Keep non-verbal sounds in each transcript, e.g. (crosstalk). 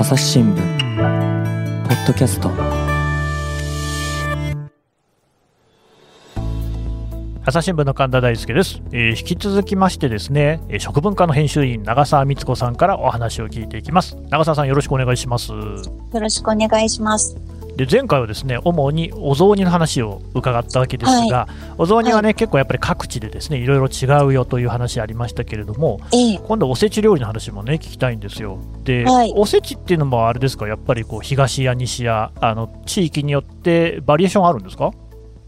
朝日新聞ポッドキャスト。朝日新聞の神田大輔です、えー引き続きましてですねえー食文化の編集員長澤光子さんからお話を聞いていきます。長澤さんよろしくお願いします。よろしくお願いします。で前回はですね主にお雑煮の話を伺ったわけですが、お雑煮はね、結構やっぱり各地でですねいろいろ違うよという話ありましたけれどもええ、今度おせち料理の話もね聞きたいんですよ。で、はい。おせちっていうのもあれですか？やっぱりこう東や西やあの地域によってバリエーションあるんですか？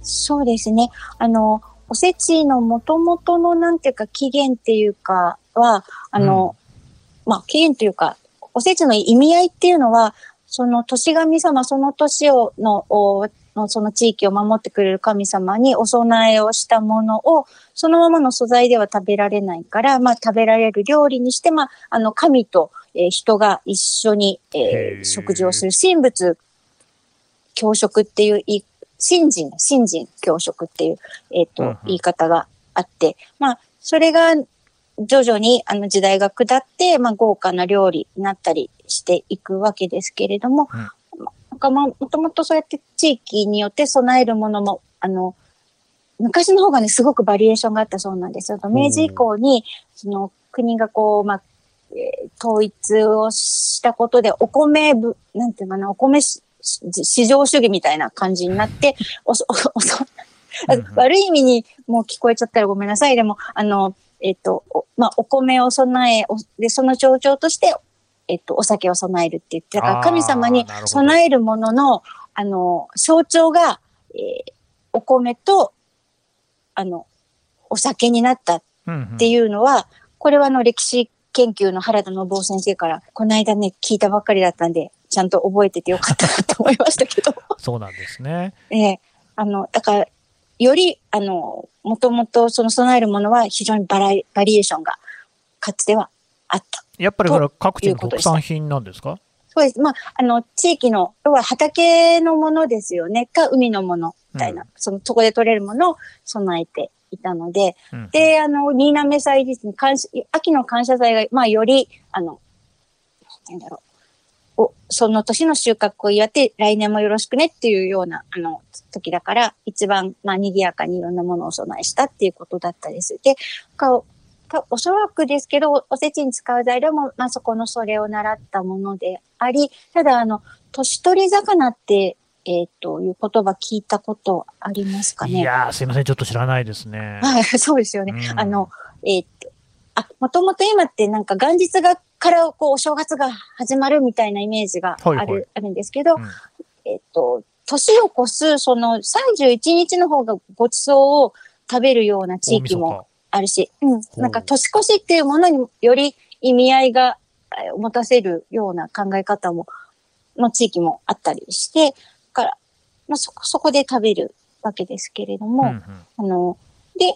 そうですね。あの、おせちの元々のなんていうか起源っていうかは、あの、まあ起源というか、おせちの意味合いっていうのは、その年神様、その年をの、その地域を守ってくれる神様にお供えをしたものを、そのままの素材では食べられないから、まあ食べられる料理にして、まあ、あの、神と、えー人が一緒に、え食事をする神仏教食っていう言い、信心、信心教食っていう、えっ、と、言い方があって、まあ、それが徐々にあの時代が下って、まあ、豪華な料理になったりしていくわけですけれども、うんまなんかまあ、もともとそうやって地域によって備えるものも、あの、昔の方がね、すごくバリエーションがあったそうなんですよ。明治以降に、その国がこう、まあ、えー統一をしたことで、お米ぶ、なんていうのかな、お米し市場主義みたいな感じになって、(laughs) おそ、おそ、(laughs) 悪い意味にもう聞こえちゃったらごめんなさい。でも、あの、えっ、と、おまあ、お米を備え、おで、その象徴として、えっ、と、お酒を備えるって言って、だから神様に備えるものの、あの、象徴が、えーお米と、あの、お酒になったうんうん。っていうのは、これはあの歴史研究の原田信夫先生から、この間ね、聞いたばっかりだったんで、ちゃんと覚えててよかったなと思いましたけど。そうなんですね。(laughs) ええ。あの、だから、より、あの、もともとその備えるものは非常にバラエバリエーションが、かつてはあった。やっぱりこれは各地の特産品なんですか？そうです。まあ、あの、地域の、要は畑のものですよね。か、海のもの、みたいな、うその、そこで取れるものを備えていたので、うんで、あの、新滑祭ですね、感謝秋の感謝祭が、まあ、より、あの、なんだろう。お、その年の収穫を祝って、来年もよろしくねっていうような、あの、時だから、一番、まあ、賑やかにいろんなものをお供えしたっていうことだったです。で、かかおそらくですけど、おせちに使う材料も、まあ、そこのそれを習ったものであり、ただ、あの、年取り魚って、えっ、と、いう言葉聞いたことありますかね？いやーすいませんちょっと知らないですねはい、そうですよね。うんあの、えーっと、あ、もともと今ってなんか元日が、からこう、お正月が始まるみたいなイメージがある、はいはい。あるんですけど、うん。えーっと、年を越す、その31日の方がごちそうを食べるような地域もあるし、うん、なんか年越しっていうものにより意味合いがえー持たせるような考え方も、の地域もあったりして、だから、まあ、そこ、そこで食べるわけですけれども、うんうん。あの、で、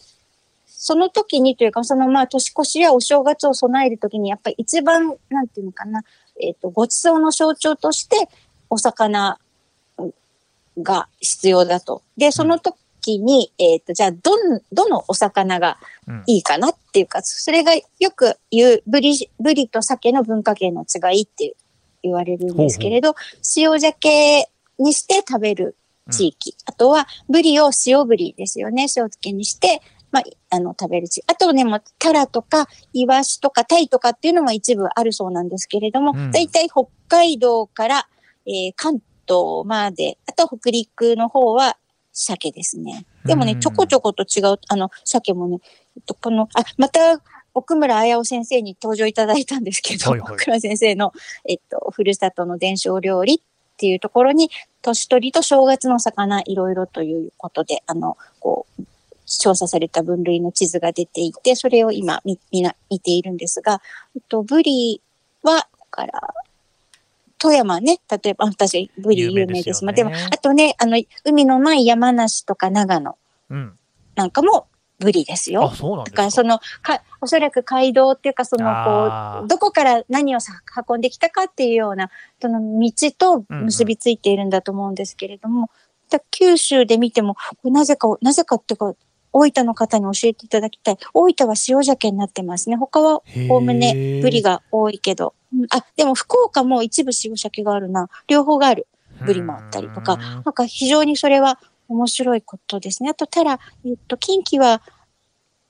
その時にというか、そのまあ年越しやお正月を備える時に、やっぱり一番、なんていうのかな、えっ、と、ごちそうの象徴として、お魚が必要だと。で、その時に、えっ、と、じゃあ、どん、どのお魚がうんいいかなっていうか、それがよく言う、ブリ、ブリと鮭の文化圏の違いって言われるんですけれど、塩鮭にして食べる地域。あとは、ブリを塩ブリですよね。塩漬けにして、まあ、あの、食べる地域。あとね、もう、タラとか、イワシとか、タイとかっていうのも一部あるそうなんですけれども、うんだいたい北海道から、えー関東まで、あと北陸の方は鮭ですね。でもね、うんちょこちょこと違う、あの、鮭もね、えっと、この、あ、また、奥村彩夫先生に登場いただいたんですけど、はいはい奥村先生の、えっと、ふるさとの伝承料理っていうところに、年取りと正月の魚いろいろということで、あの、こう、調査された分類の地図が出ていて、それを今み、みな、見ているんですが、えっと、ブリは、だから、富山ね、例えば、あ私、ブリ有名です。まあ、でも、あとね、あの、海のない山梨とか長野うん。なんかもブリですよ。あ。そうなんだからそのか、おそらく街道っていうか、その、こう、どこから何をさ運んできたかっていうような、その道と結びついているんだと思うんですけれども、だ九州で見ても、なぜか、なぜかっていうか、大分の方に教えていただきたい。大分は塩鮭になってますね。他は、おおむね、ブリが。が多いけど。あ、でも福岡も一部塩鮭があるな。両方がある。ブリもあったりとかうんなんか非常にそれは面白いことですね。あと、タラ、えっと、近畿は、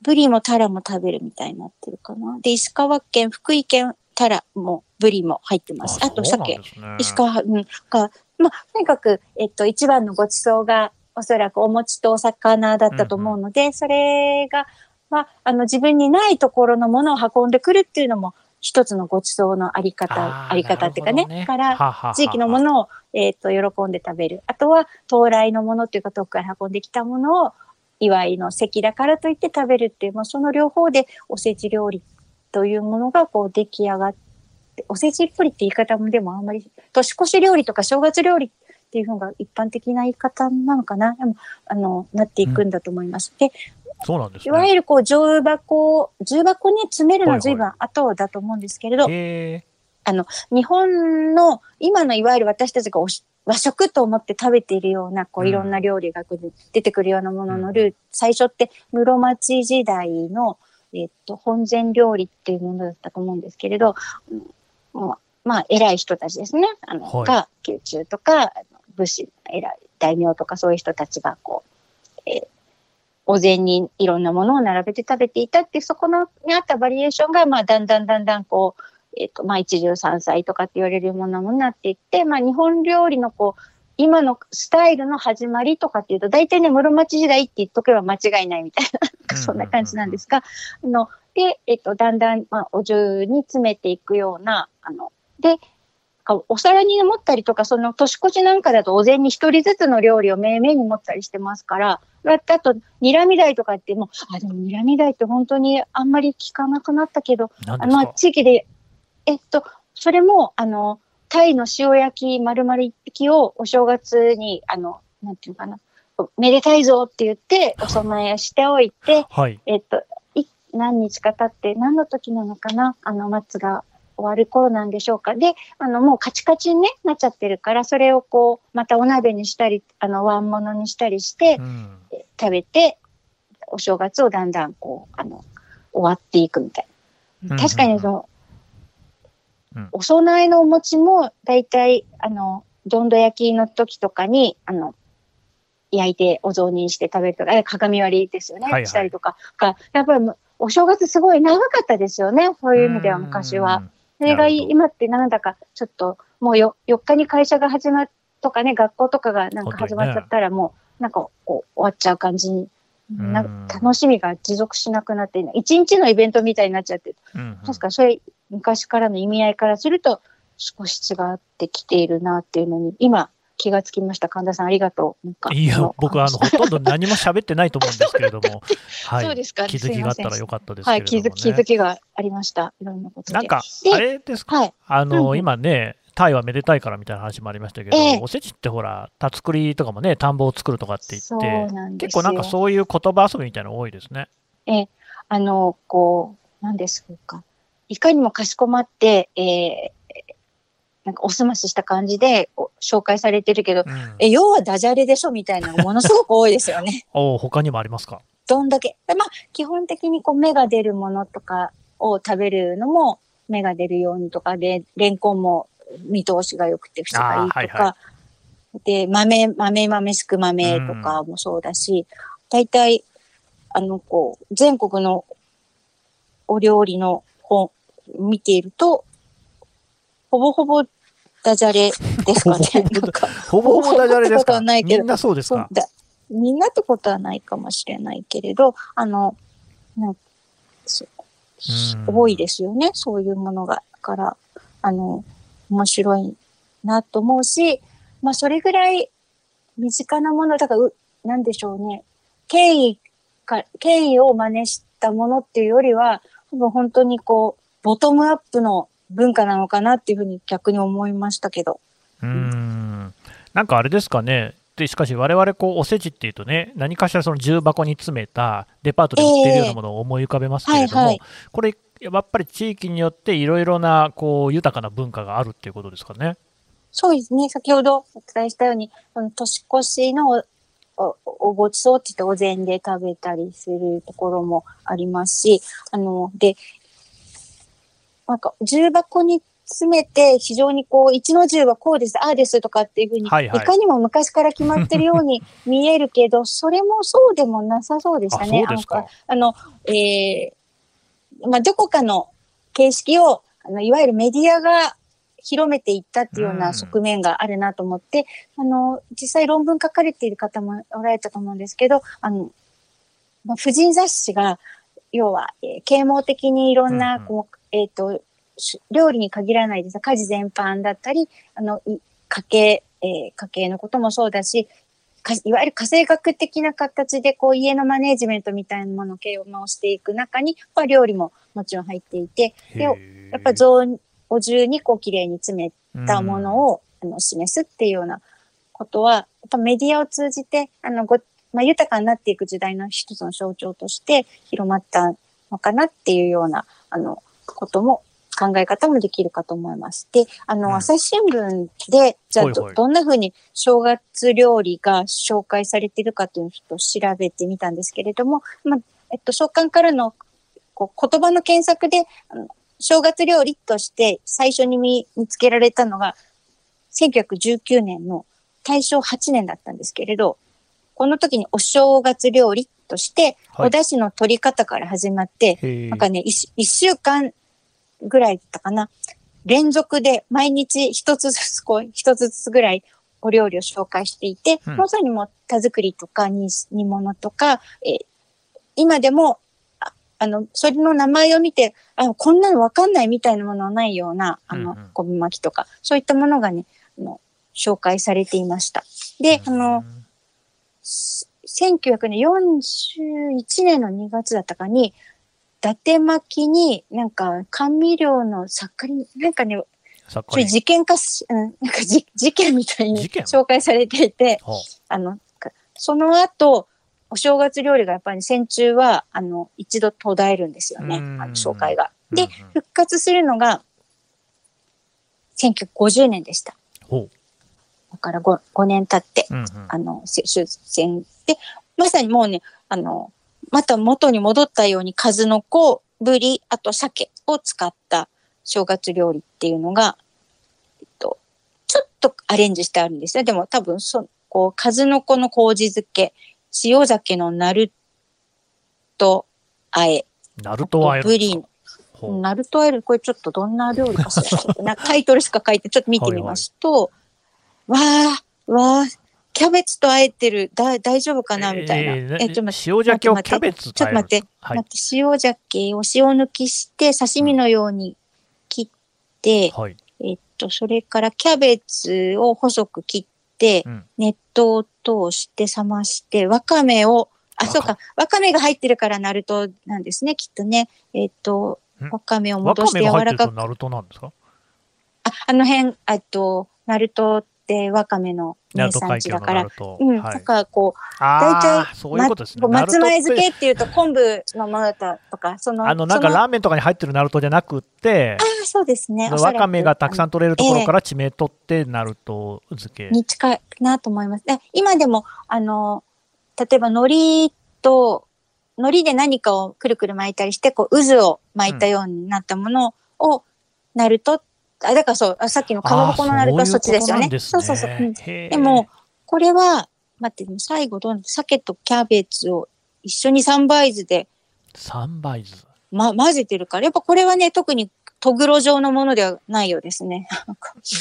ブリもタラも食べるみたいになってるかな。で、石川県、福井県、タラも、ブリも入ってます。あと、鮭。ね石川、うん、か、まあ、とにかく、えっと、一番のごちそうが、おそらくお餅とお魚だったと思うので、それが、まあ、あの、自分にないところのものを運んでくるっていうのも、一つのごちそうのあり方、あり方っていうかね。なるほどだから、地域のものを、えっ、と、喜んで食べる。あとは、到来のものっていうか、遠くから運んできたものを、祝いの席だからといって食べるっていう、まあ、その両方でおせち料理というものが、こう、出来上がって、おせちっぽりって言い方もでもあんまり、年越し料理とか正月料理っていうのが一般的な言い方なのかな。でも、あの、なっていくんだと思います。で、そうなんですいわね。ゆるこう、重箱、重箱に詰めるのはいはいは随分後だと思うんですけれど、へ日本の今のいわゆる私たちがおし和食と思って食べているようなこううんいろんな料理が出てくるようなもののルーツ、最初って室町時代の、えっと本膳料理っていうものだったと思うんですけれど、まあ偉い人たちですね。あの、はいが宮中とかあの武士偉い大名とかそういう人たちがこう、えーお膳にいろんなものを並べて食べていたってそこのにあったバリエーションがまあだんだんだんだんこうえっ、と、まあ、一汁三菜とかって言われるようなものになっていって、まあ、日本料理のこう、今のスタイルの始まりとかっていうと、大体ね、室町時代って言っとけば間違いないみたいな、そんな感じなんですが、あの、で、えっ、と、だんだん、まあ、お重に詰めていくような、あの、で、かお皿に持ったりとか、その年越しなんかだとお膳に一人ずつの料理をめいめいに持ったりしてますから、あと、睨み台とかってもう、あ、でも睨み台って本当にあんまり聞かなくなったけど、あまあ、地域で、えっと、それも、あの、タイの塩焼き丸々一匹をお正月に、あの、なんていうのかな、めでたいぞって言って、お供えしておいて、(laughs) はい。えっと、い何日か経って、何の時なのかな、あの、松が終わる頃なんでしょうか。で、あの、もうカチカチに、ね、なっちゃってるから、それをこう、またお鍋にしたり、あの、ワン物にしたりしてう、ん。食べて、お正月をだんだんこう、あの、終わっていくみたいな。確かにその、うんお供えのお餅も、だいたい、あの、どんど焼きの時とかに、あの、焼いてお雑煮して食べるとか、え鏡割りですよね、はいはいしたりとかが、やっぱりお正月すごい長かったですよね、そういう意味では昔は。。それが今ってなんだかちょっともうよ4日に会社が始まっとかね学校とかがなんか始まっちゃったらもうなんかこう終わっちゃう感じになうん。楽しみが持続しなくなって一日のイベントみたいになっちゃってうんうん。確かにそれ昔からの意味合いからすると少し違ってきているなっていうのに今気がつきました。神田さんありがとう。なんかいやの、僕、あの、ほとんど何も喋ってないと思うんですけれども、(laughs) はそうい。ですか。気づきがあったらよかったですけはい。気づ気づきがありました。いろんなことで。なんか、であれですか、はい。あの、うんうん。今ね、タイはめでたいからみたいな話もありましたけど、ええ。おせちってほら、たつくりとかもね、田んぼを作るとかって言って、結構なんかそういう言葉遊びみたいなの多いですね。あの、こう、なんですか。いかにもかしこまって、えーなんかおすましした感じでお紹介されてるけど、うん、え、要はダジャレでしょみたいなのがものすごく多いですよね。(laughs) お他にもありますか？どんだけ。でまあ、基本的にこう芽が出るものとかを食べるのも芽が出るようにとかで、レンコンも見通しが良くて節がいいとか、はいはで、豆、豆豆すく豆とかもそうだし、大体、あの、こう、全国のお料理の本見ていると、ほぼほぼダジャレですかね。(laughs) なんか。ほぼほぼダジャレですか？はないけどみんなそうですか？みんなってことはないかもしれないけれど、あの、多いですよね、そういうものが。だから、あの、面白いなと思うし、まあ、それぐらい身近なもの、だから、うなんでしょうね、権威か、権威を真似したものっていうよりは、多分本当にこう、ボトムアップの文化なのかなっていうふうに逆に思いましたけど。うーん。なんかあれですかね。でしかし我々こうおせちっていうとね何かしらその重箱に詰めたデパートで売っているようなものを思い浮かべますけれども、はいはいこれやっぱり地域によっていろいろなこう豊かな文化があるっていうことですかね。そうですね。先ほどお伝えしたように、年越しのおおおごちそうって言ってお膳で食べたりするところもありますし、あの、で、なんか重箱に詰めて、非常にこう、一の重はこうです、ああですとかっていうふうに、はいはいいかにも昔から決まってるように (laughs) 見えるけど、それもそうでもなさそうでしたあ、ね。そうですか。あの、えーまあ、どこかの形式を、あの、いわゆるメディアが広めていったっていうよううんな側面があるなと思って、あの、実際論文書かれている方もおられたと思うんですけど、あの、まあ、婦人雑誌が、要は、えー啓蒙的にいろんな、うんうんこう、えっ、と、し料理に限らないです家事全般だったり、あの、い家計、えー家計のこともそうだし、かいわゆる家政学的な形でこう家のマネージメントみたいなものを啓蒙していく中に、まあ、料理ももちろん入っていて、でやっぱ雑お重にこう綺麗に詰めたものを、あの示すっていうようなことは、やっぱメディアを通じて、あのご、まあ、豊かになっていく時代の一つの象徴として広まったのかなっていうような、あの、ことも、考え方もできるかと思います。で、あの、うん朝日新聞で、じゃあど、どんな風に正月料理が紹介されているかっていうのをちょっと調べてみたんですけれども、まあ、えっと、創刊からのこう言葉の検索で、あの正月料理として最初に見見つけられたのが、1919年の大正8年だったんですけれど、この時にお正月料理として、はい。お出汁の取り方から始まって、なんかね、一一週間ぐらいだったかな。連続で毎日一つずつ、こう、一つずつぐらいお料理を紹介していて、うん。まさにもう田作りとか煮煮物とか、えー今でも、ああの、それの名前を見て、あこんなのわかんないみたいなものはないような、あの、うんうん。昆布巻きとか、そういったものがね、あの紹介されていました。で、あの、す1941年の2月だったかに、伊達巻きになんか甘味料の作家に、なんかね、れ事件化し、うん、なんかじ (laughs) 事件みたいに紹介されていて、あ。の、かその後、お正月料理がやっぱり戦中は、あの、一度途絶えるんですよね、あうん。の紹介が。で、復活するのが、1950年でした。から 5, 5年経って。う。うんうんあの、せ終戦で、まさにもうね、あの、また元に戻ったように数の子、ブリ、あと鮭を使った正月料理っていうのが、えっと、ちょっとアレンジしてあるんですよ。でも多分、そこう、数の子の麹漬け、塩鮭のナルトあえ、ナルトはあとブリナルトアイル、これちょっとどんな料理かしら。なタイトルしか書いて、ちょっと見てみますと、わあ、わあ、キャベツとあえてる、だ大丈夫かな？みたいな。えーえちょっと待って。塩鮭をキャベツちょっと待って、はい待って、塩鮭を塩抜きして、刺身のように切って、はい。えっと、それからキャベツを細く切って、うん。熱湯を通して冷まして、わかめを、あ、わか。そうか、わかめが入ってるからナルトなんですね、きっとね。えっとん、わかめをわ戻してかめが入って柔らかく。るとナルトなんですか？あ、あの辺、えっと、ナルトってわかめの名産地だから。うん、はいだからこう、あ大体あ、そういうことですね。松前漬けっていうと昆布のものだとか、その、あの、なんかラーメンとかに入ってるナルトじゃなくってあ、あ、そうですね。わかめがたくさん取れるところかえら地名取ってナルト漬けえ。に近いなと思います。で今でも、あの、例えば海苔と、海苔で何かをくるくる巻いたりして、こう、渦を巻いたようになったものを、ナルト、あ、だからそう、あさっきのかまぼこのナルトはそっちですよね。そうそうそう。うんででも、これは、待って、最後どう鮭とキャベツを一緒に三倍酢で、サンバイズ。ま、混ぜてるから、やっぱこれはね、特にとぐろ状のものではないようですね。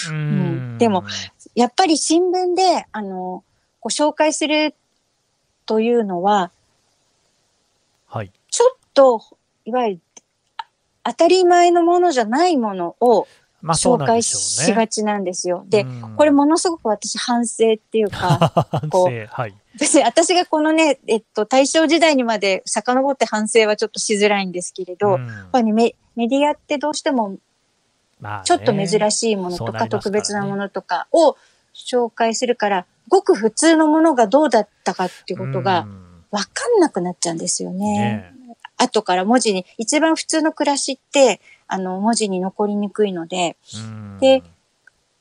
ううんでも、やっぱり新聞で、あの、ご紹介するというのは、はい。ちょっと、いわゆる、あ当たり前のものじゃないものを紹介し。がちなんですよ。で、うんこれものすごく私反省っていうか、(laughs) 反こ省はい。別に私がこのね、えっと、大正時代にまで遡って反省はちょっとしづらいんですけれど、うんやっぱりメメディアってどうしてもちょっと珍しいものとか特別なものとかを紹介するから、ごく普通のものがどうだったかっていうことがうんわかんなくなっちゃうんですよね。ね後から文字に、一番普通の暮らしって、あの、文字に残りにくいので、うんで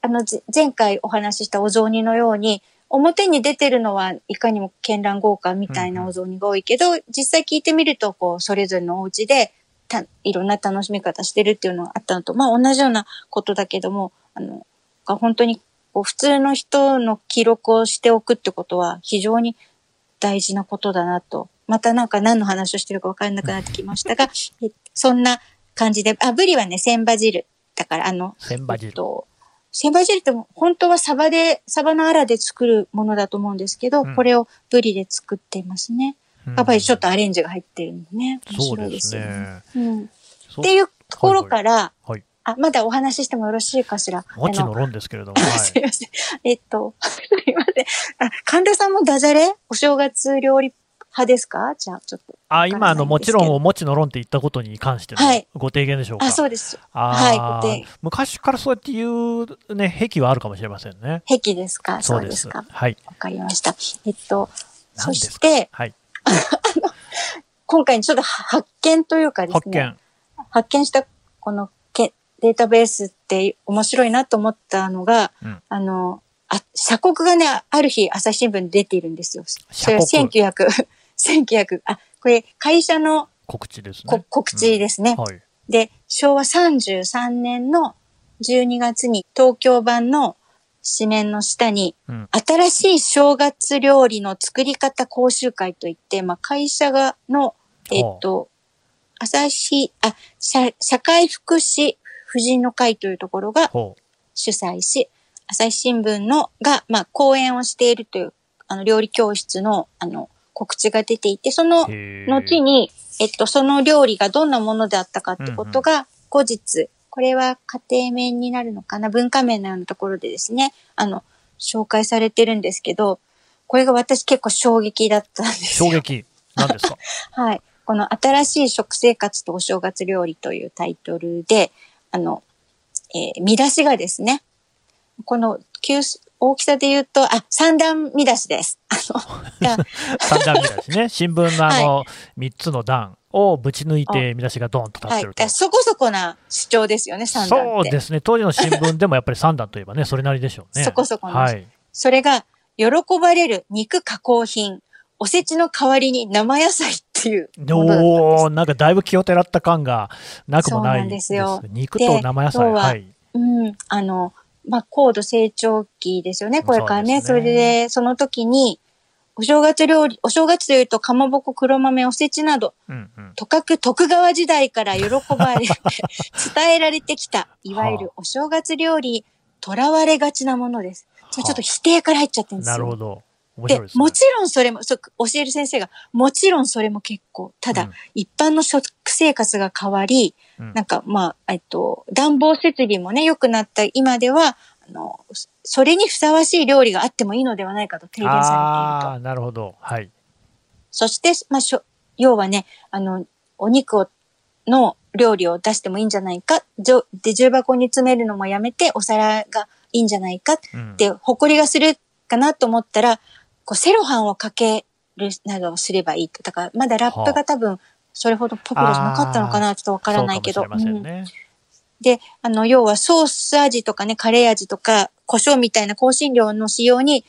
あの、ぜ前回お話ししたお雑煮のように、表に出てるのはいかにも絢爛豪華みたいなお雑煮が多いけど、実際聞いてみると、こう、それぞれのお家で、た、いろんな楽しみ方してるっていうのがあったのと、まあ同じようなことだけども、あの、が本当にこう普通の人の記録をしておくってことは非常に大事なことだなと。またなんか何の話をしてるか分からなくなってきましたが、(laughs) えそんな感じで、あ、ブリはね、千羽汁。だからあの、千羽汁えっと千羽汁って本当はサバで、サバのアラで作るものだと思うんですけど、うんこれをブリで作っていますね。うんやっぱりちょっとアレンジが入ってるんでね。面そうで白いですすよね。ね。うん。そっていうところから、はい。あ、まだお話ししてもよろしいかしら？もちのあ論ですけれども、のは (laughs) すいません。えっと、(laughs) すいません。あ、神田さんもダジャレ？お正月料理派ですか？じゃあ、ちょっと。あ、今、あの、もちろん、わもちの論って言ったことに関してのはいご提言でしょうか？あ、そうです。あはいーご提昔からそうやって言うね、癖はあるかもしれませんね。癖ですか？そううですすか。はい。わかりました。えっと、そして、はい。今回ちょっと発見というかですね。発見。発見したこのけデータベースって面白いなと思ったのが、うんあの、あ、社国がね、ある日朝日新聞に出ているんですよ。それは社1900、1900、あ、これ会社の告知ですこね。告知ですね。はい。で、昭和33年の12月に東京版の紙面の下に、うん新しい正月料理の作り方講習会といって、まあ、会社がの、えっと、朝日、あ、社社会福祉婦人の会というところがほ主催し、朝日新聞のが、まあ、講演をしているという、あの、料理教室の、あの、告知が出ていて、その後に、えっと、その料理がどんなものであったかってことが、後日、これは家庭面になるのかな、文化面のようなところでですね、あの、紹介されてるんですけど、これが私結構衝撃だったんですよ。衝撃。何ですか？(laughs) はい。この新しい食生活とお正月料理というタイトルで、あの、えー見出しがですね、この大きさで言うと、あ、三段見出しです。(laughs) 三段見出しね。(laughs) 新聞のあの、三つの段をぶち抜いて見出しがドーンと立はいってる。と。そこそこな主張ですよね、三段って。そうですね。当時の新聞でもやっぱり三段といえばね、(laughs) それなりでしょうね。そこそこのはい。それが、喜ばれる肉加工品、おせちの代わりに生野菜っていうおー、なんかだいぶ気をてらった感がなくもないそうなんですよ肉と生野菜。はい。うん、あの、まあ、高度成長期ですよね、これからね。そねれで、その時に、お正月料理、お正月というと、かまぼこ、黒豆、おせちなど、うんうん。とかく徳川時代から喜ばれ、(laughs) 伝えられてきた、いわゆるお正月料理に囚われがちなものです。それちょっと否定から入っちゃってるんですよ。なるほど。面で白いですね。もちろんそれも、そう教える先生が、もちろんそれも結構。ただ、うん一般の食生活が変わり、うんなんか、まあ、えっと、暖房設備もね、良くなった今では、あの、それにふさわしい料理があってもいいのではないかと提言されていると。ああー、なるほど。はい。そして、まあ、しょ、要はね、あの、お肉を、の料理を出してもいいんじゃないか。じょで、重箱に詰めるのもやめて、お皿がいいんじゃないか。うんで、誇りがするかなと思ったら、こう、セロハンをかけるなどをすればいいと。だから、まだラップが多分、それほどポピュラーじゃなかったのかな、ちょっとわからないけど。で、あの、要はソース味とかね、カレー味とか、胡椒みたいな香辛料の使用に、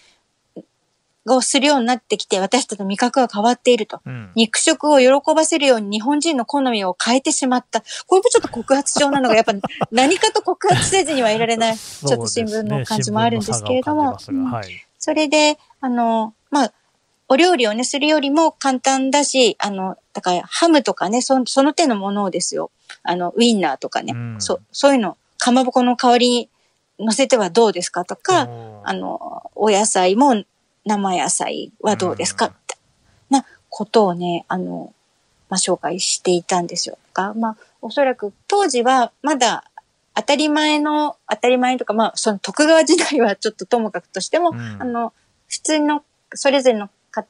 をするようになってきて、私たちの味覚が変わっていると。うん。肉食を喜ばせるように日本人の好みを変えてしまった。これもちょっと告発状なのが、やっぱ (laughs) 何かと告発せずにはいられない、ちょっと新聞の感じもあるんですけれども。ねはい。それで、あの、まあ、お料理をね、するよりも簡単だし、あの、だから、ハムとかね、そその手のものをですよ。あの、ウインナーとかね、うん。そそういうの、かまぼこの代わりに乗せてはどうですかとか、あの、お野菜も生野菜はどうですか、うん。なことをね、あの、まあ、紹介していたんですよ。が、まあ、おそらく当時はまだ当たり前の、当たり前とか、まあ、その徳川時代はちょっとともかくとしても、うん。あの、普通の、それぞれの家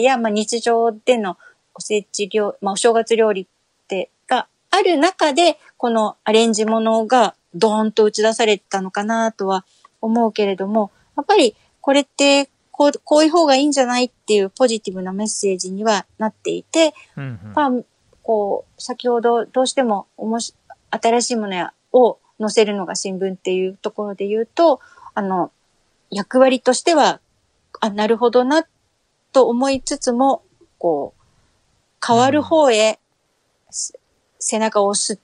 庭や、まあ、日常でのおせち料、まあ、お正月料理って、がある中で、このアレンジものがドーンと打ち出されたのかなとは思うけれども、やっぱりこれって、こう、こういう方がいいんじゃないっていうポジティブなメッセージにはなっていて、うんうん。まあ、こう、先ほどどうしてもおもし新しいものやを載せるのが新聞っていうところで言うと、あの、役割としては、あ、なるほどな、と思いつつも、こう、変わる方へ、す背中を押す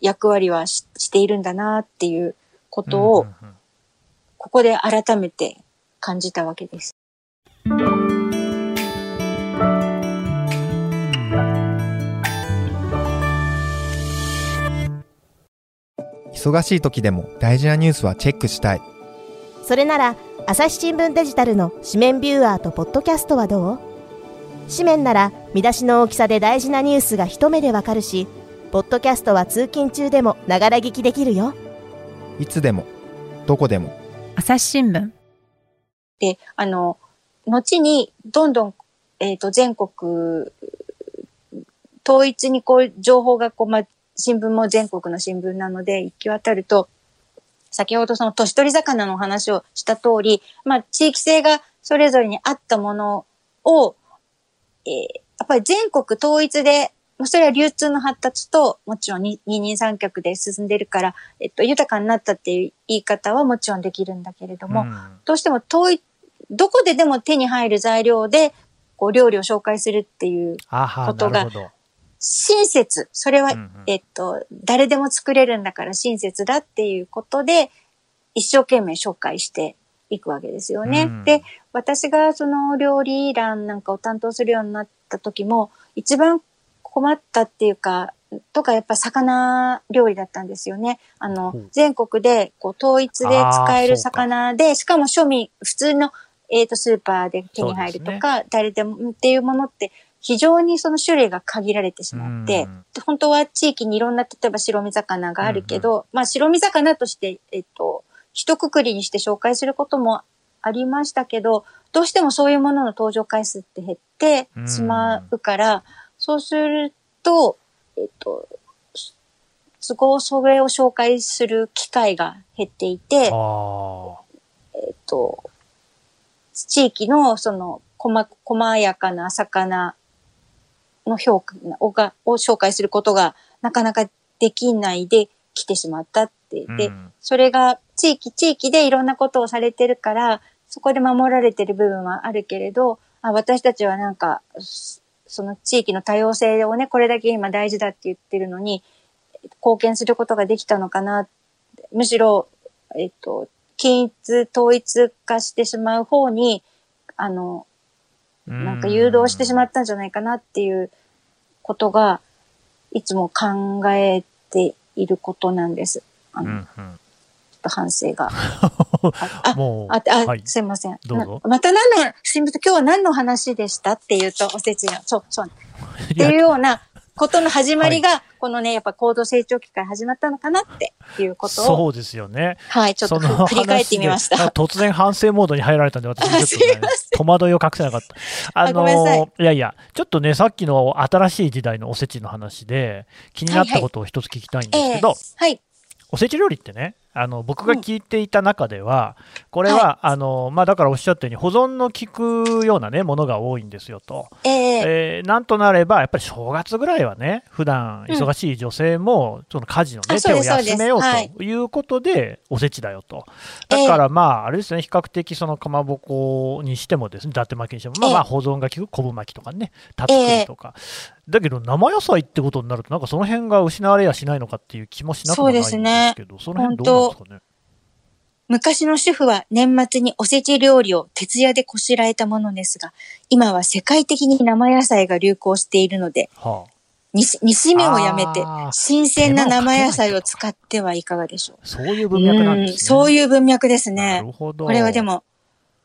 役割はししているんだなっていうことを、うんうんうんここで改めて感じたわけです。忙しい時でも大事なニュースはチェックしたい。それなら朝日新聞デジタルの紙面ビューアーとポッドキャストはどう？紙面なら見出しの大きさで大事なニュースが一目でわかるしポッドキャストは通勤中でもながら聞きできるよ。いつでも、どこでも。朝日新聞。で、あの、後にどんどん、えっ、と、全国、統一にこう、情報がこう、まあ、新聞も全国の新聞なので行き渡ると、先ほどその年取り魚の話をした通り、まあ、地域性がそれぞれにあったものを、えーやっぱり全国統一で、まあそれは流通の発達と、もちろん二二人三脚で進んでるから、えっと、豊かになったっていう言い方はもちろんできるんだけれども、うんどうしても遠い、どこででも手に入る材料で、こう、料理を紹介するっていう、ことが。親切。それは、うんうんえっと、誰でも作れるんだから親切だっていうことで、一生懸命紹介していくわけですよね。うんで、私がその料理欄なんかを担当するようになった時も、一番困ったっていうか、とかやっぱ魚料理だったんですよね。あのほう、全国でこう統一で使える魚で、しかも庶民、普通の、えっ、と、スーパーで手に入るとか、誰でもっていうものって、非常にその種類が限られてしまって、うん。で本当は地域にいろんな、例えば白身魚があるけど、まあ白身魚として、えっと、一括りにして紹介することもありましたけど、どうしてもそういうものの登場回数って減ってしまうから、そうすると、えっと、都合それを紹介する機会が減っていて、あ。えっと、地域のその、細、細やかな魚の評価をが、を紹介することがなかなかできないで来てしまったって。あ。で、うんそれが地域、地域でいろんなことをされてるから、そこで守られてる部分はあるけれど、あ私たちはなんか、そその地域の多様性をね、これだけ今大事だって言ってるのに、貢献することができたのかな。むしろ、えっと、均一、統一化してしまう方に、あの、なんか誘導してしまったんじゃないかなっていうことが、いつも考えていることなんです。あの、うんちょうんっと反省が。う (laughs) んあもう、あ、あ、はい。すいません。どうぞなまた何の、すいません、今日は何の話でした？っていうと、おせちの、そう、そう。っていうようなことの始まりが、このね、やっぱ高度成長期から始まったのかなっていうことを、そうですよね。はい、ちょっと (laughs) 振り返ってみました。突然反省モードに入られたんで、私もちょっと、ね戸惑いを隠せなかった。あのいいやいや、ちょっとね、さっきの新しい時代のおせちの話で、気になったことを一つ聞きたいんですけど、ええはい。おせち料理ってね、あの僕が聞いていた中では、これは、あのまあ、だからおっしゃったように、保存の効くような、ね、ものが多いんですよと、ええ。えーなんとなれば、やっぱり正月ぐらいはね、普段忙しい女性も、その家事の、ね手を休めようはい。ということで、おせちだよと。ええ。だから、まあ、あれですね、比較的そのかまぼこにしてもですね、伊達巻きにしても、まあ、ええ。まあ保存が効く昆布巻きとかね、たつくりとか。だけど、生野菜ってことになると、なんかその辺が失われやしないのかっていう気もしなくもないんですけど、その辺どう昔の主婦は年末におせち料理を徹夜でこしらえたものですが、今は世界的に生野菜が流行しているので、はあ、煮しめをやめて新鮮な生野菜を使ってはいかがでしょう。そういう文脈なんですね。うんそうういう文脈ですなねる。ほど。これはでも、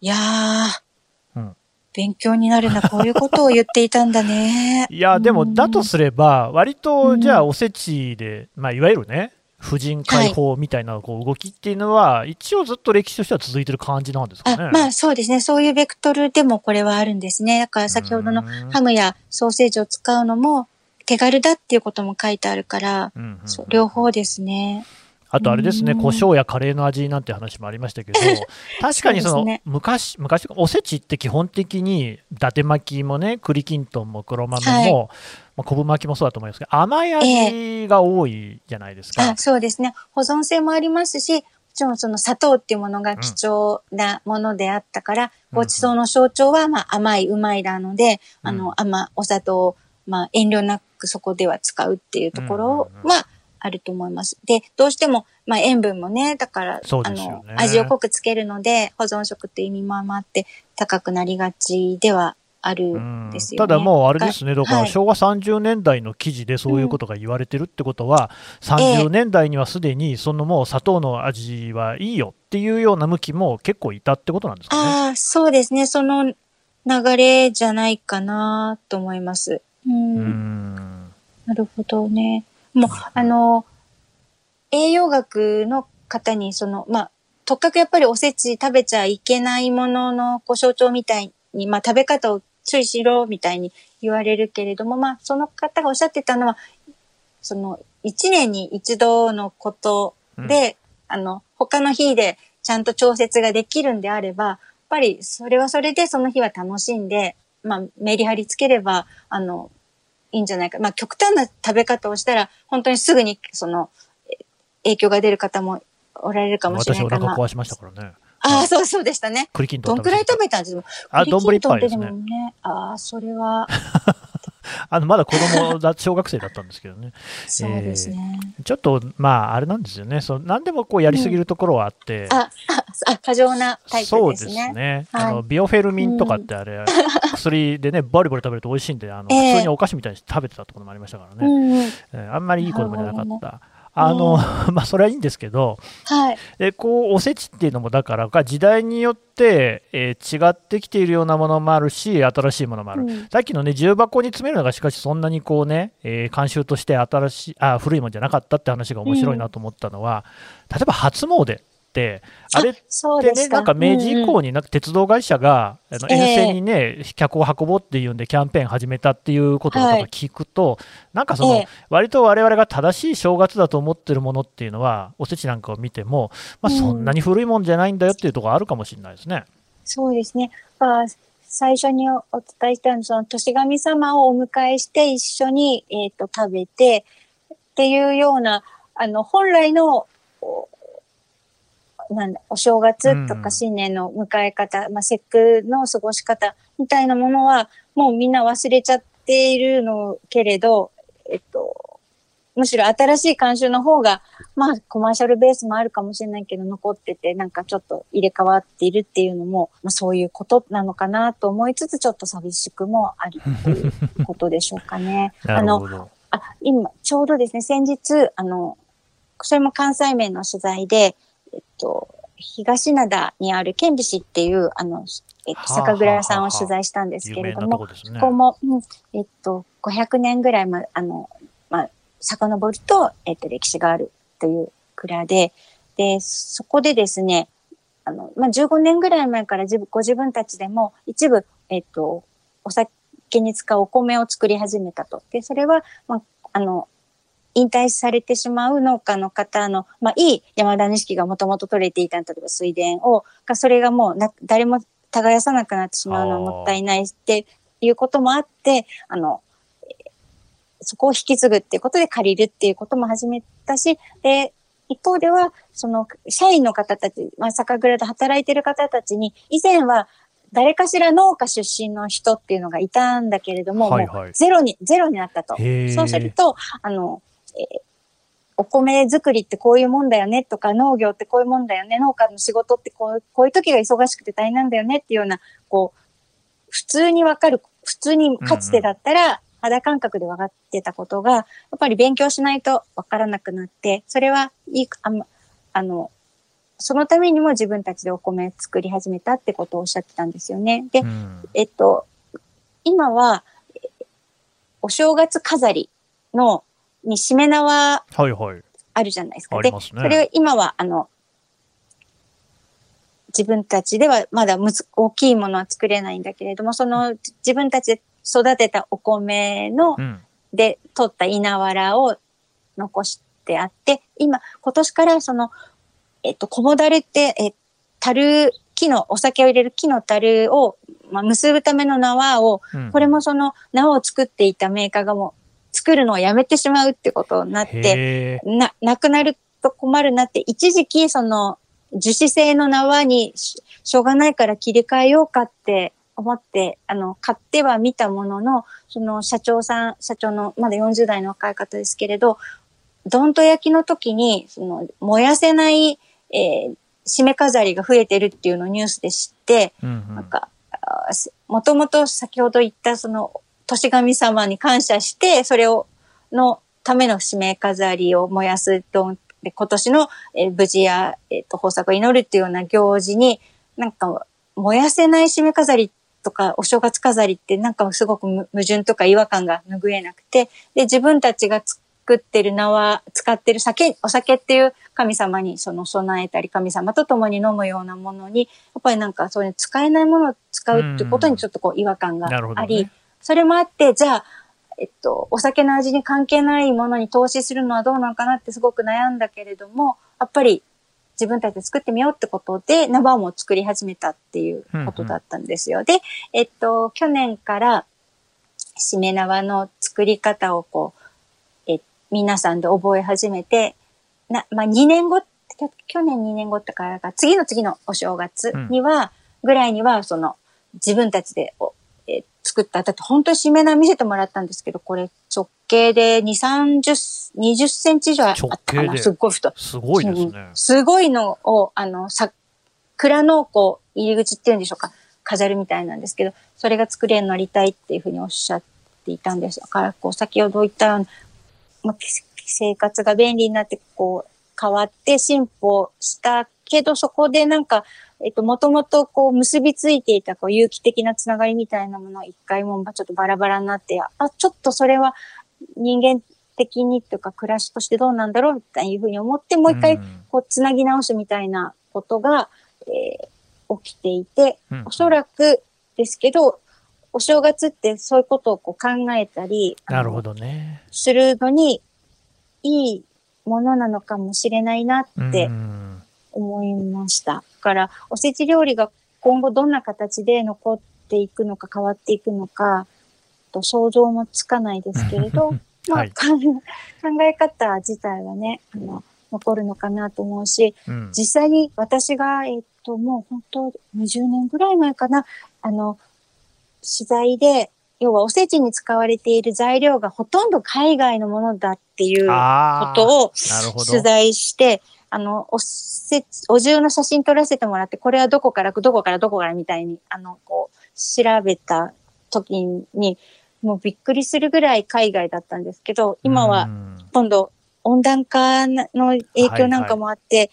いやー、うん勉強になるな、こういうことを言っていたんだね。いや、でも、うんだとすれば、割と、うんじゃあ、おせちで、まあ、いわゆるね、婦人解放みたいなこう動きっていうのは、一応ずっと歴史としては続いてる感じなんですかあね。まあそうですね。そういうベクトルでもこれはあるんですね。だから先ほどのうんハムやソーセージを使うのも手軽だっていうことも書いてあるから、うんうんうん両方ですね。あとあれですね、うん胡椒やカレーの味なんて話もありましたけど、(laughs) 確かにそのね昔、昔、おせちって基本的に、伊達巻きもね、栗きんとんも黒豆も、まあ、昆布巻きもそうだと思いますけど、甘い味が多いじゃないですか。あそうですね。保存性もありますし、もちろんその砂糖っていうものが貴重なものであったから、うんごちそうの象徴はまあ甘い、うまいなので、あうんの、甘、お砂糖をまあ遠慮なくそこでは使うっていうところはあると思います。で、どうしても、まあ塩分もね、だから、ねの、味を濃くつけるので、保存食っていう意味もあって高くなりがちではあるうんんですよね。ただもうあれですね、だからはい昭和30年代の記事でそういうことが言われてるってことは、30年代にはすでにそのもう砂糖の味はいいよっていうような向きも結構いたってことなんですかね。ああ、そうですね。その流れじゃないかなと思います。うん。うんなるほどね。もう、あの、栄養学の方に、その、まあ、とっかくやっぱりおせち食べちゃいけないもののこう象徴みたいに、まあ、食べ方を注意しろみたいに言われるけれども、まあ、その方がおっしゃってたのは、その、一年に一度のことで、あの、他の日でちゃんと調節ができるんであれば、やっぱりそれはそれでその日は楽しんで、まあ、メリハリつければ、あの、いいんじゃないか。まあ、極端な食べ方をしたら、本当にすぐに、その、え影響が出る方もおられるかもしれ私ないから。まあお腹壊しましたからね。ああ、そうそうでしたね。栗きんとんどんくらい食べべたんですかあ、丼んとんってね。もね。ああ、それは、(laughs) あの、まだ子供だ、小学生だったんですけどね。(laughs) そうですね。ちょっと、まあ、あれなんですよね。そう何でもこうやりすぎるところはあって。あ、あ、過剰なタイプそうですですね。ね。はいあの、ビオフェルミンとかってあれ、薬でね、バリバリ食べると美味しいんで、あの、ええ普通にお菓子みたいに食べてたところもありましたからね。うんうん。えーあんまりいい子供じゃなかった。あの、(laughs) まあ、それはいいんですけど、はい。でこうおせちっていうのもだからが時代によって、えー違ってきているようなものもあるし新しいものもある、うん。さっきのね重箱に詰めるのがしかしそんなにこうね、えー慣習として新しいあ古いもんじゃなかったって話が面白いなと思ったのは、例えば初詣あれっそうでね。なんか明治以降に。になんか鉄道会社が、あのええ沿線にね、客を運ぼうっていうんで、キャンペーン始めたっていうことを聞くと、なんかその、ええ割と我々が正しい正月だと思ってるものっていうのは、おせちなんかを見ても、まあ、うんそんなに古いもんじゃないんだよっていうところあるかもしれないですね。そうですね。まあ、最初におお伝えしたように、その、年神様をお迎えして一緒に、えっ、と、食べて、っていうような、あの、本来の、おなんだ、お正月とうんか新年の迎え方、まあ、節句の過ごし方みたいなものは、もうみんな忘れちゃっているのけれど、えっと、むしろ新しい慣習の方が、まあ、コマーシャルベースもあるかもしれないけど、残ってて、なんかちょっと入れ替わっているっていうのも、まあ、そういうことなのかなと思いつつ、ちょっと寂しくもあるということでしょうかね。(laughs) なあの、るほど。あ、今、ちょうどですね、先日、あの、それも関西面の取材で、と、東灘にある剣美っていう、あの、えっと、酒蔵屋さんを取材したんですけれども。ここも、うん、えっと、500年ぐらいま、あの、まあ、遡ると、えっと、歴史があるという蔵で、で、そこでですね、あの、まあ、15年ぐらい前から自分、ご自分たちでも一部、えっと、お酒に使うお米を作り始めたと。で、それは、まあ、あの、引退されてしまう農家の方の、まあ、いい山田錦がもともと取れていた、例えば水田を、がそれがもうな、誰も耕さなくなってしまうのはもったいないっていうこともあって、あの、そこを引き継ぐっていうことで借りるっていうことも始めたし、で、一方では、その、社員の方たち、まあ、酒蔵で働いてる方たちに、以前は、誰かしら農家出身の人っていうのがいたんだけれども、はいはいもうゼロに、ゼロになったと。そうすると、あの、えーお米作りってこういうもんだよねとか、農業ってこういうもんだよね、農家の仕事ってこうこういう時が忙しくて大変なんだよねっていうような、こう、普通にわかる、普通にかつてだったら、肌感覚で分かってたことが、やっぱり勉強しないと分からなくなって、それはいい、ああの、そのためにも自分たちでお米作り始めたってことをおっしゃってたんですよね。でう、んえっと、今は、えお正月飾りの、にしめ縄はいはい。あるじゃないですか。であり、ますね。それを今は、あの、自分たちではまだむず大きいものは作れないんだけれども、その自分たちで育てたお米の、うん。で取った稲わらを残してあって、今、今年からその、えっと、こもだれって、え、樽、木の、お酒を入れる木の樽を、まあ、結ぶための縄を、うんこれもその縄を作っていたメーカーがもう作るのをやめてしまうってことになって、な、なくなると困るなって、一時期その樹脂製の縄にししょうがないから切り替えようかって思って、あの、買っては見たものの、その社長さん、社長のまだ40代の若い方ですけれど、どんと焼きの時に、その、燃やせない、えー締め飾りが増えてるっていうのをニュースで知って、うんうん。なんか、もともと先ほど言ったその、年神様に感謝して、それを、のための締め飾りを燃やすと、で今年の、えー無事や、えっ、と、豊作を祈るっていうような行事に、なんか、燃やせない締め飾りとか、お正月飾りってなんかすごく矛盾とか違和感が拭えなくて、で、自分たちが作ってる縄、使ってる酒、お酒っていう神様にその備えたり、神様と共に飲むようなものに、やっぱりなんかそういう使えないものを使うってことにちょっとこう違和感があり、それもあって、じゃあ、えっと、お酒の味に関係ないものに投資するのはどうなのかなってすごく悩んだけれども、やっぱり自分たちで作ってみようってことで、ナバーも作り始めたっていうことだったんですよ。で、えっと、去年から、しめ縄の作り方をこう、え、皆さんで覚え始めて、な、まあ、2年後、去年2年後ってからか、次の次のお正月には、ぐらいには、その、自分たちでお、えー作った、だって本当にしめ縄見せてもらったんですけど、これ直径で2、30、20センチ以上あったかな。すっごい太い。すごいですねうん。すごいのを、あの、桜のこう、入り口っていうんでしょうか、飾るみたいなんですけど、それが作れになりたいっていうふうにおっしゃっていたんです。だから、こう、先ほど言ったような、まあ、け生活が便利になって、こう、変わって進歩したけど、そこでなんか、えっと、もともとこう結びついていたこう有機的なつながりみたいなものは一回もちょっとバラバラになって、あ、ちょっとそれは人間的にというか暮らしとしてどうなんだろうっていうふうに思って、もう一回ん。こう、つなぎ直すみたいなことが、えー起きていて、うん。おそらくですけど、お正月ってそういうことをこう考えたり、なるほどね。するのに、いいものなのかもしれないなってうん思いました。だから、おせち料理が今後どんな形で残っていくのか変わっていくのか、と想像もつかないですけれど、(laughs) まあ、はい考え方自体はね、あの、残るのかなと思うし、うん実際に私が、えっと、もう本当20年ぐらい前かな、あの、取材で、要はおせちに使われている材料がほとんど海外のものだっていうこあとを。取材して、あの、おせち、お重の写真撮らせてもらって、これはどこから、どこから、どこからみたいに、あの、こう、調べた時に、もうびっくりするぐらい海外だったんですけど、今はうん。今度温暖化の影響なんかもあって、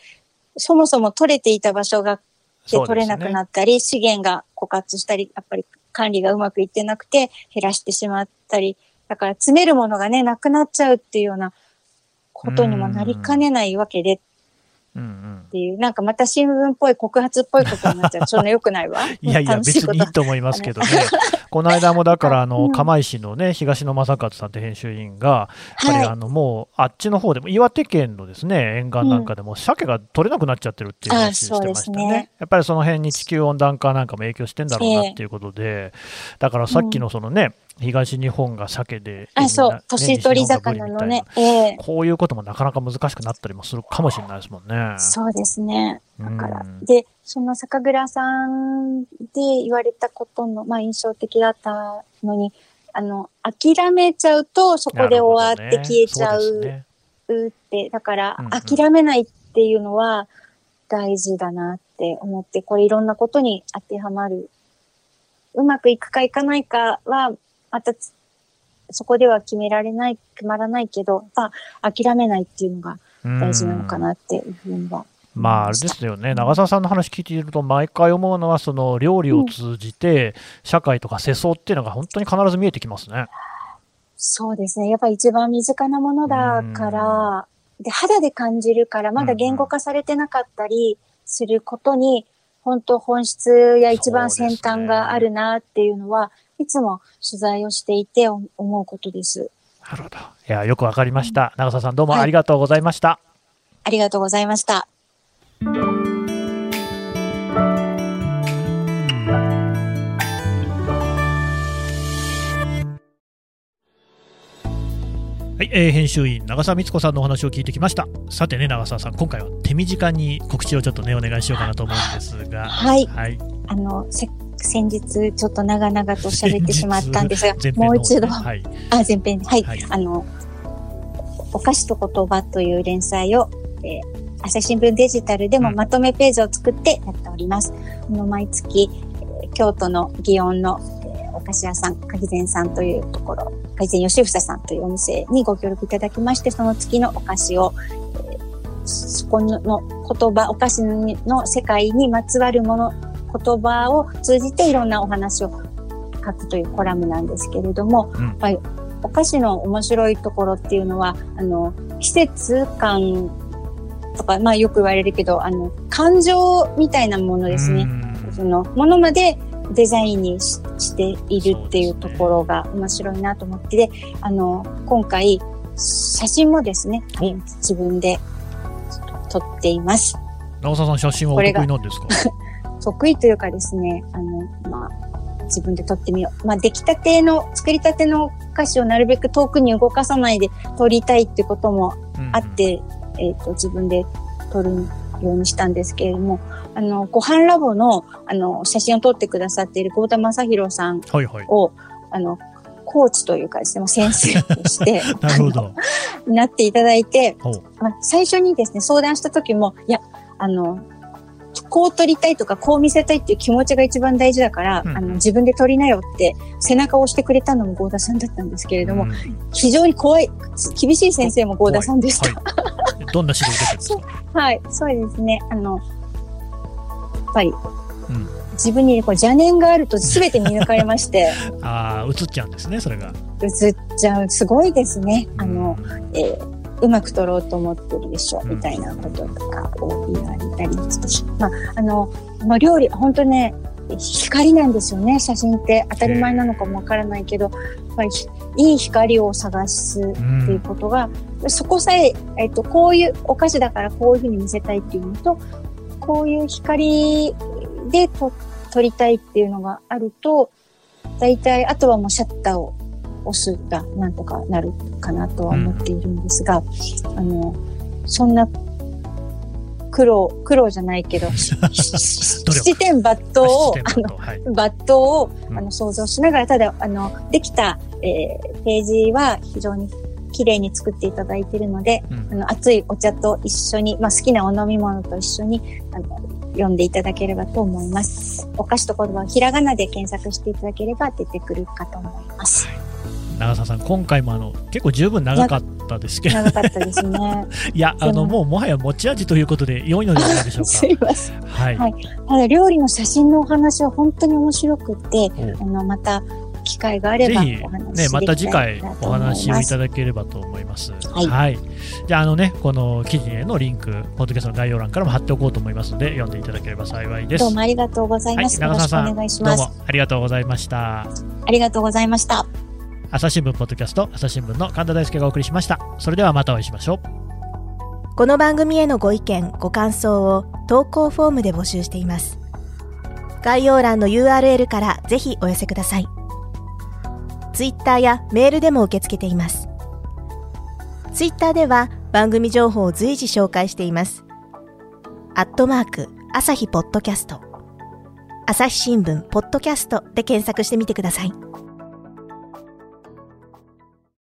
そもそも取れていた場所がで取れなくなったり、資源が枯渇したり、やっぱり管理がうまくいってなくて減らしてしまったり、だから詰めるものがね、なくなっちゃうっていうようなことにもなりかねないわけでっうんうん。ていう、なんかまた新聞っぽい告発っぽいことになっちゃう。(laughs) そんな良くないわ。いやいや、別にいいと思いますけどね、この間もだから、あのうん。釜石のね、東野正和さんって編集員が、やっぱりあはのもう、あっちの方でも、岩手県のですね沿岸なんかでも、鮭が取れなくなっちゃってるっていう話あしてましたね、やっぱりその辺に地球温暖化なんかも影響してんだろうなっていうことで、だからさっきのそのね、東日本が鮭で、い。あ、そうね。年取り魚のね。ええこういうこともなかなか難しくなったりもするかもしれないですもんね。そうですね。だからうん。で、その酒蔵さんで言われたことの、まあ印象的だったのに、あの、諦めちゃうとそこで終わって消えちゃなるほどねうって、だからうんうん諦めないっていうのは大事だなって思って、これいろんなことに当てはまる。うまくいくかいかないかは、またつそこでは決められない、決まらないけど、まあ諦めないっていうのが大事なのかなっていうふうにはまあ、あれですよね、長澤さんの話聞いていると、毎回思うのは、その料理を通じて、社会とか世相っていうのが本当に必ず見えてきますね。そうですね。やっぱり一番身近なものだから、で、肌で感じるから、まだ言語化されてなかったりすることに、本当本質や一番先端があるなっていうのは、いつも取材をしていて思うことです。なるほど。いや、よくわかりました。長澤さん、どうもありがとうございました。ありがとうございました。はい、えー編集員、長澤光子さんのお話を聞いてきました。さてね、長澤さん、今回は手短に告知をちょっとね、お願いしようかなと思うんですが。はい。はい。あの、せ先日ちょっと長々と喋ってしまったんですが (laughs) もう一度、はい。あ、前編、はい、はい。あの、お菓子と言葉という連載を、えー朝日新聞デジタルでもうん。まとめページを作ってやっております。あの毎月、えー京都の祇園の、えーお菓子屋さん、かぎぜんさんというところ、かぎぜん吉房さんというお店にご協力いただきまして、その月のお菓子を、えーそこの言葉、お菓子の世界にまつわるもの、言葉を通じていろんなお話を書くというコラムなんですけれども、うんやっぱりお菓子の面白いところっていうのは、あの、季節感とか、まあよく言われるけど、あの、感情みたいなものですね。うんその、ものまでデザインにししているっていうところが面白いなと思って、で、あの、今回、写真もですね、お自分で撮っています。長澤さん、写真はお得意なんですか？(laughs) 得意というかですね、あの、まあ、自分で撮ってみよう。まあ、出来たての、作りたての歌詞をなるべく遠くに動かさないで撮りたいってこともうんあって、えっ、と、自分で撮るようにしたんですけれども、あの、ご飯ラボの、あの、写真を撮ってくださっている久保田正宏さんはいはい。を、あの、コーチというかですね、先生として、(laughs) なるほど。なっていただいて、まあ、最初にですね、相談した時も、いや、あの、こう撮りたいとか、こう見せたいっていう気持ちが一番大事だから、うんあの、自分で撮りなよって背中を押してくれたのも合田さんだったんですけれども、うん非常に怖い、厳しい先生も合田さんでした。はい。どんな指導受けてるんですか？はい、そうですね。あの、やっぱり、うん自分にこう邪念があると全て見抜かれまして、(laughs) ああ、映っちゃうんですね、それが。映っちゃう。すごいですね。あの、うんえーうまく撮ろうと思ってるでしょ、うん。みたいなこととかを言われたりして、まあ、あの、まあ、料理、本当ね、光なんですよね、写真って。当たり前なのかもわからないけど、やっぱりいい光を探すうっていうんことが、そこさえ、えっと、こういうお菓子だからこういうふうに見せたいっていうのと、こういう光で撮撮りたいっていうのがあると、大体、あとはもうシャッターを押すがなんとかなるかなとは思っているんですが、あの、そんな苦労、苦労じゃないけど、(laughs) 七点抜刀を、あの、はい。抜刀をうんあの想像しながら、ただ、あの、できた、えーページは非常に綺麗に作っていただいているので、うんあの、熱いお茶と一緒に、まあ、好きなお飲み物と一緒に、あの、読んでいただければと思います。お菓子と言葉をひらがなで検索していただければ出てくるかと思います。長澤さん、今回もあの結構十分長かったですけど、長かったですね。(laughs) いや、あのでももうもはや持ち味ということで良いのではないでしょう (laughs) すいません。か。はい。はいただ、料理の写真のお話は本当に面白くて、おあの、また、機会があればね、また次で回お話をいただければと思います。はいじゃあ、あのね、この記事へのリンク、ポッドキャストの概要欄からも貼っておこうと思いますので、読んでいただければ幸いです。どうもありがとうございはい、ます。よろしくお長澤さん。どうもありがとうございました。ありがとうございました。朝日新聞ポッドキャスト、朝日新聞の神田大輔がお送りしました。それではまたお会いしましょう。この番組へのご意見、ご感想を投稿フォームで募集しています。概要欄の URL からぜひお寄せください。ツイッターやメールでも受け付けています。ツイッターでは番組情報を随時紹介しています。アットマーク、朝日ポッドキャスト。朝日新聞ポッドキャストで検索してみてください。